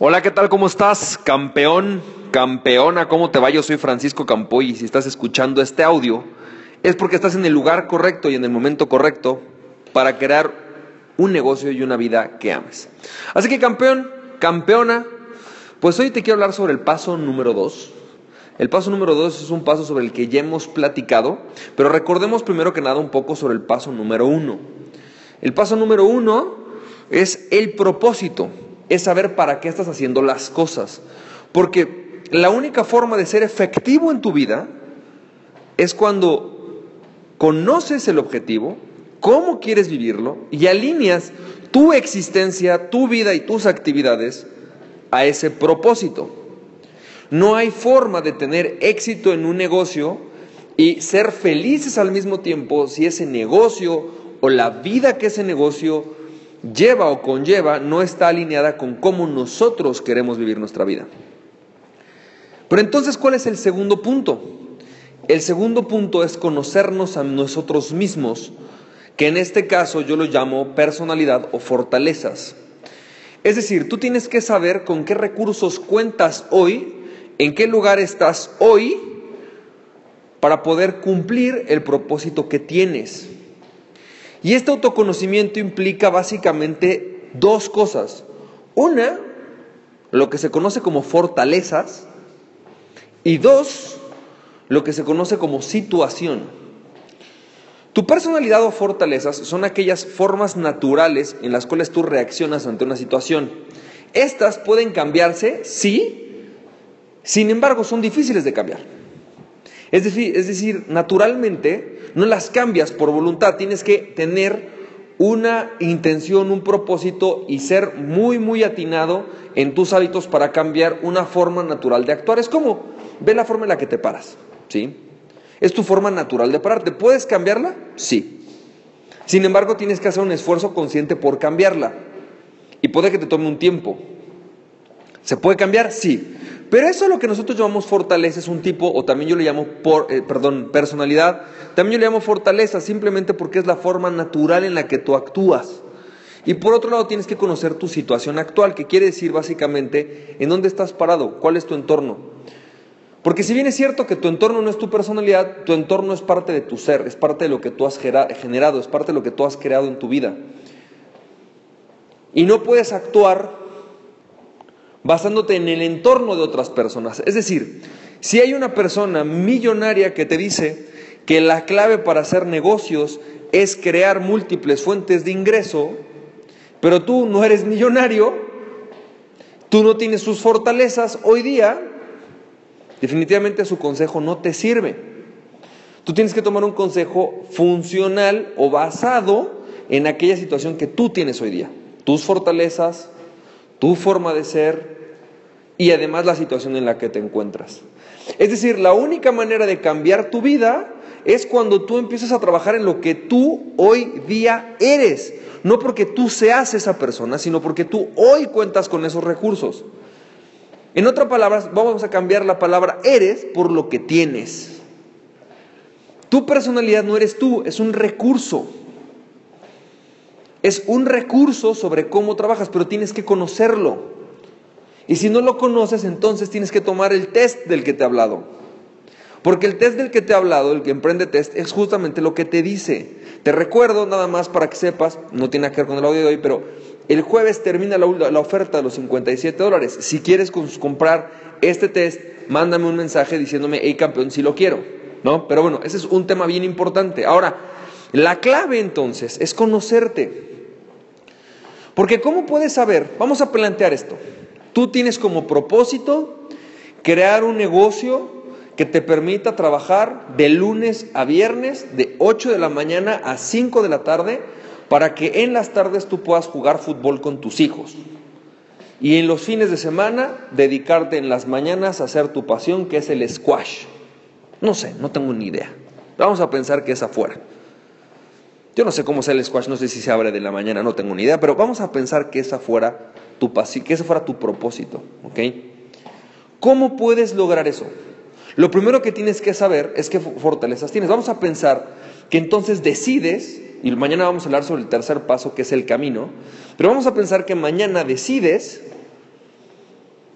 Hola, ¿qué tal? ¿Cómo estás? Campeón, campeona, ¿cómo te va? Yo soy Francisco Campoy y si estás escuchando este audio es porque estás en el lugar correcto y en el momento correcto para crear un negocio y una vida que ames. Así que campeón, campeona, pues hoy te quiero hablar sobre el paso número dos. El paso número dos es un paso sobre el que ya hemos platicado, pero recordemos primero que nada un poco sobre el paso número uno. El paso número uno es el propósito es saber para qué estás haciendo las cosas. Porque la única forma de ser efectivo en tu vida es cuando conoces el objetivo, cómo quieres vivirlo y alineas tu existencia, tu vida y tus actividades a ese propósito. No hay forma de tener éxito en un negocio y ser felices al mismo tiempo si ese negocio o la vida que ese negocio lleva o conlleva no está alineada con cómo nosotros queremos vivir nuestra vida. Pero entonces, ¿cuál es el segundo punto? El segundo punto es conocernos a nosotros mismos, que en este caso yo lo llamo personalidad o fortalezas. Es decir, tú tienes que saber con qué recursos cuentas hoy, en qué lugar estás hoy, para poder cumplir el propósito que tienes. Y este autoconocimiento implica básicamente dos cosas. Una, lo que se conoce como fortalezas. Y dos, lo que se conoce como situación. Tu personalidad o fortalezas son aquellas formas naturales en las cuales tú reaccionas ante una situación. Estas pueden cambiarse, sí, sin embargo son difíciles de cambiar. Es decir, es decir, naturalmente no las cambias por voluntad, tienes que tener una intención, un propósito y ser muy, muy atinado en tus hábitos para cambiar una forma natural de actuar. Es como, ve la forma en la que te paras, ¿sí? Es tu forma natural de pararte. ¿Puedes cambiarla? Sí. Sin embargo, tienes que hacer un esfuerzo consciente por cambiarla. Y puede que te tome un tiempo. ¿Se puede cambiar? Sí. Pero eso es lo que nosotros llamamos fortaleza, es un tipo, o también yo le llamo, por, eh, perdón, personalidad, también yo le llamo fortaleza, simplemente porque es la forma natural en la que tú actúas. Y por otro lado tienes que conocer tu situación actual, que quiere decir básicamente en dónde estás parado, cuál es tu entorno. Porque si bien es cierto que tu entorno no es tu personalidad, tu entorno es parte de tu ser, es parte de lo que tú has generado, es parte de lo que tú has creado en tu vida. Y no puedes actuar basándote en el entorno de otras personas. Es decir, si hay una persona millonaria que te dice que la clave para hacer negocios es crear múltiples fuentes de ingreso, pero tú no eres millonario, tú no tienes sus fortalezas hoy día, definitivamente su consejo no te sirve. Tú tienes que tomar un consejo funcional o basado en aquella situación que tú tienes hoy día, tus fortalezas, tu forma de ser y además la situación en la que te encuentras. Es decir, la única manera de cambiar tu vida es cuando tú empiezas a trabajar en lo que tú hoy día eres. No porque tú seas esa persona, sino porque tú hoy cuentas con esos recursos. En otras palabras, vamos a cambiar la palabra eres por lo que tienes. Tu personalidad no eres tú, es un recurso. Es un recurso sobre cómo trabajas, pero tienes que conocerlo. Y si no lo conoces, entonces tienes que tomar el test del que te he hablado. Porque el test del que te he hablado, el que emprende test, es justamente lo que te dice. Te recuerdo nada más para que sepas, no tiene que ver con el audio de hoy, pero el jueves termina la, la oferta de los 57 dólares. Si quieres comprar este test, mándame un mensaje diciéndome, hey campeón, si lo quiero. ¿No? Pero bueno, ese es un tema bien importante. Ahora, la clave entonces es conocerte. Porque ¿cómo puedes saber? Vamos a plantear esto. Tú tienes como propósito crear un negocio que te permita trabajar de lunes a viernes, de 8 de la mañana a 5 de la tarde, para que en las tardes tú puedas jugar fútbol con tus hijos. Y en los fines de semana, dedicarte en las mañanas a hacer tu pasión, que es el squash. No sé, no tengo ni idea. Vamos a pensar que es afuera. Yo no sé cómo sea el squash, no sé si se abre de la mañana, no tengo ni idea, pero vamos a pensar que es afuera tu que ese fuera tu propósito, ¿ok? ¿Cómo puedes lograr eso? Lo primero que tienes que saber es qué fortalezas tienes. Vamos a pensar que entonces decides, y mañana vamos a hablar sobre el tercer paso que es el camino, pero vamos a pensar que mañana decides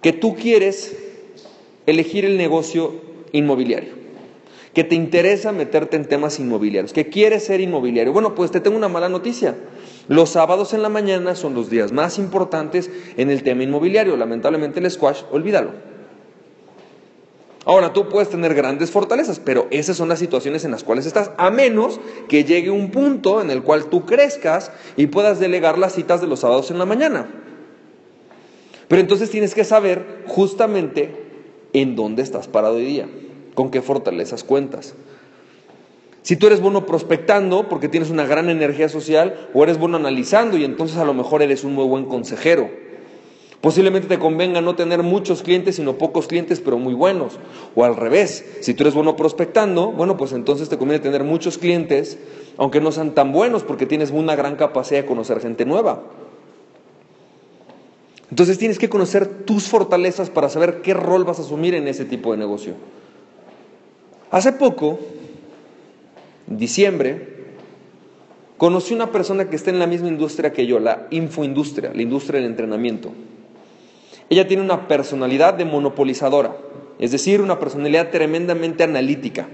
que tú quieres elegir el negocio inmobiliario, que te interesa meterte en temas inmobiliarios, que quieres ser inmobiliario. Bueno, pues te tengo una mala noticia. Los sábados en la mañana son los días más importantes en el tema inmobiliario. Lamentablemente el squash, olvídalo. Ahora, tú puedes tener grandes fortalezas, pero esas son las situaciones en las cuales estás, a menos que llegue un punto en el cual tú crezcas y puedas delegar las citas de los sábados en la mañana. Pero entonces tienes que saber justamente en dónde estás parado hoy día, con qué fortalezas cuentas. Si tú eres bueno prospectando porque tienes una gran energía social, o eres bueno analizando y entonces a lo mejor eres un muy buen consejero. Posiblemente te convenga no tener muchos clientes, sino pocos clientes, pero muy buenos. O al revés, si tú eres bueno prospectando, bueno, pues entonces te conviene tener muchos clientes, aunque no sean tan buenos, porque tienes una gran capacidad de conocer gente nueva. Entonces tienes que conocer tus fortalezas para saber qué rol vas a asumir en ese tipo de negocio. Hace poco, en diciembre, conocí una persona que está en la misma industria que yo, la infoindustria, la industria del entrenamiento. Ella tiene una personalidad de monopolizadora, es decir, una personalidad tremendamente analítica.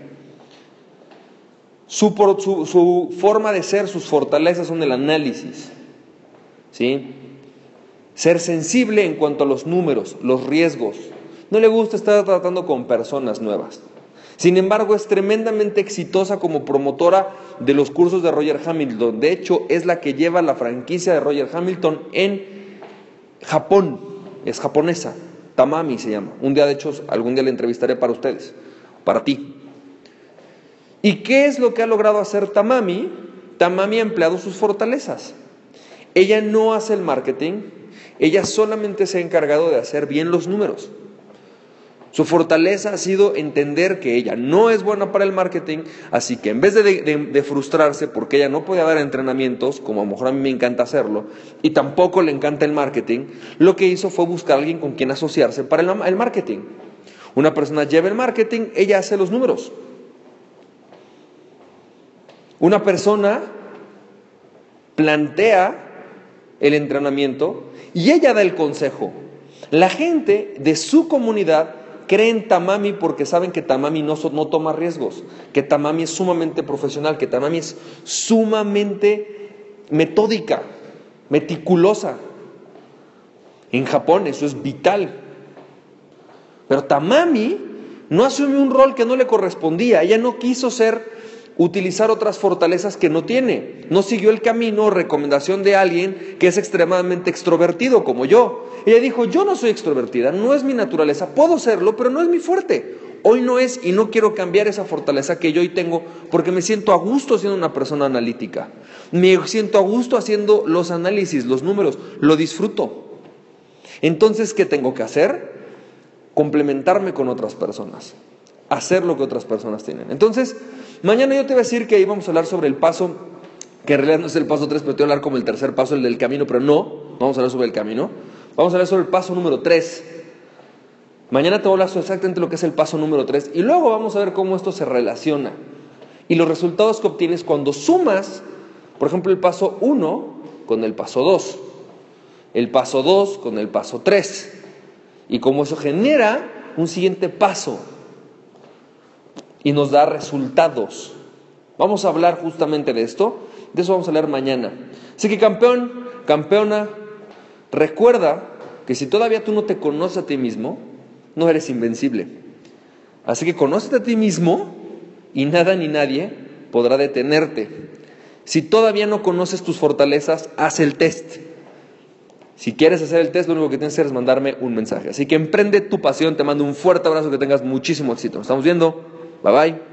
Su, su, forma de ser, sus fortalezas son el análisis. ¿sí? Ser sensible en cuanto a los números, los riesgos. No le gusta estar tratando con personas nuevas. Sin embargo, es tremendamente exitosa como promotora de los cursos de Roger Hamilton. De hecho, es la que lleva la franquicia de Roger Hamilton en Japón. Es japonesa. Tamami se llama. Un día, de hecho, algún día le entrevistaré para ustedes, para ti. ¿Y qué es lo que ha logrado hacer Tamami? Tamami ha empleado sus fortalezas. Ella no hace el marketing, ella solamente se ha encargado de hacer bien los números. Su fortaleza ha sido entender que ella no es buena para el marketing, así que en vez de, frustrarse porque ella no puede dar entrenamientos, como a lo mejor a mí me encanta hacerlo, y tampoco le encanta el marketing, lo que hizo fue buscar a alguien con quien asociarse para el, el marketing. Una persona lleva el marketing, ella hace los números. Una persona plantea el entrenamiento y ella da el consejo. La gente de su comunidad cree en Tamami porque saben que Tamami no toma riesgos, que Tamami es sumamente profesional, que Tamami es sumamente metódica, meticulosa. En Japón eso es vital. Pero Tamami no asumió un rol que no le correspondía. Ella no quiso ser utilizar otras fortalezas que no tiene. No siguió el camino o recomendación de alguien que es extremadamente extrovertido como yo. Ella dijo, yo no soy extrovertida, no es mi naturaleza, puedo serlo, pero no es mi fuerte. Hoy no es y no quiero cambiar esa fortaleza que yo hoy tengo porque me siento a gusto siendo una persona analítica. Me siento a gusto haciendo los análisis, los números, lo disfruto. Entonces, ¿qué tengo que hacer? Complementarme con otras personas, hacer lo que otras personas tienen. Entonces, Mañana yo te voy a decir que íbamos a hablar sobre el paso, que en realidad no es el paso 3, pero te voy a hablar como el tercer paso, el del camino, pero no, vamos a hablar sobre el camino. Vamos a hablar sobre el paso número 3. Mañana te voy a hablar sobre exactamente lo que es el paso número 3 y luego vamos a ver cómo esto se relaciona. Y los resultados que obtienes cuando sumas, por ejemplo, el paso 1 con el paso 2, el paso 2 con el paso 3, y cómo eso genera un siguiente paso y nos da resultados. Vamos a hablar justamente de esto, de eso vamos a hablar mañana. Así que campeón, campeona, recuerda que si todavía tú no te conoces a ti mismo, no eres invencible. Así que conócete a ti mismo y nada ni nadie podrá detenerte. Si todavía no conoces tus fortalezas, haz el test. Si quieres hacer el test, lo único que tienes que hacer es mandarme un mensaje. Así que emprende tu pasión, te mando un fuerte abrazo, que tengas muchísimo éxito. Nos estamos viendo. Bye bye.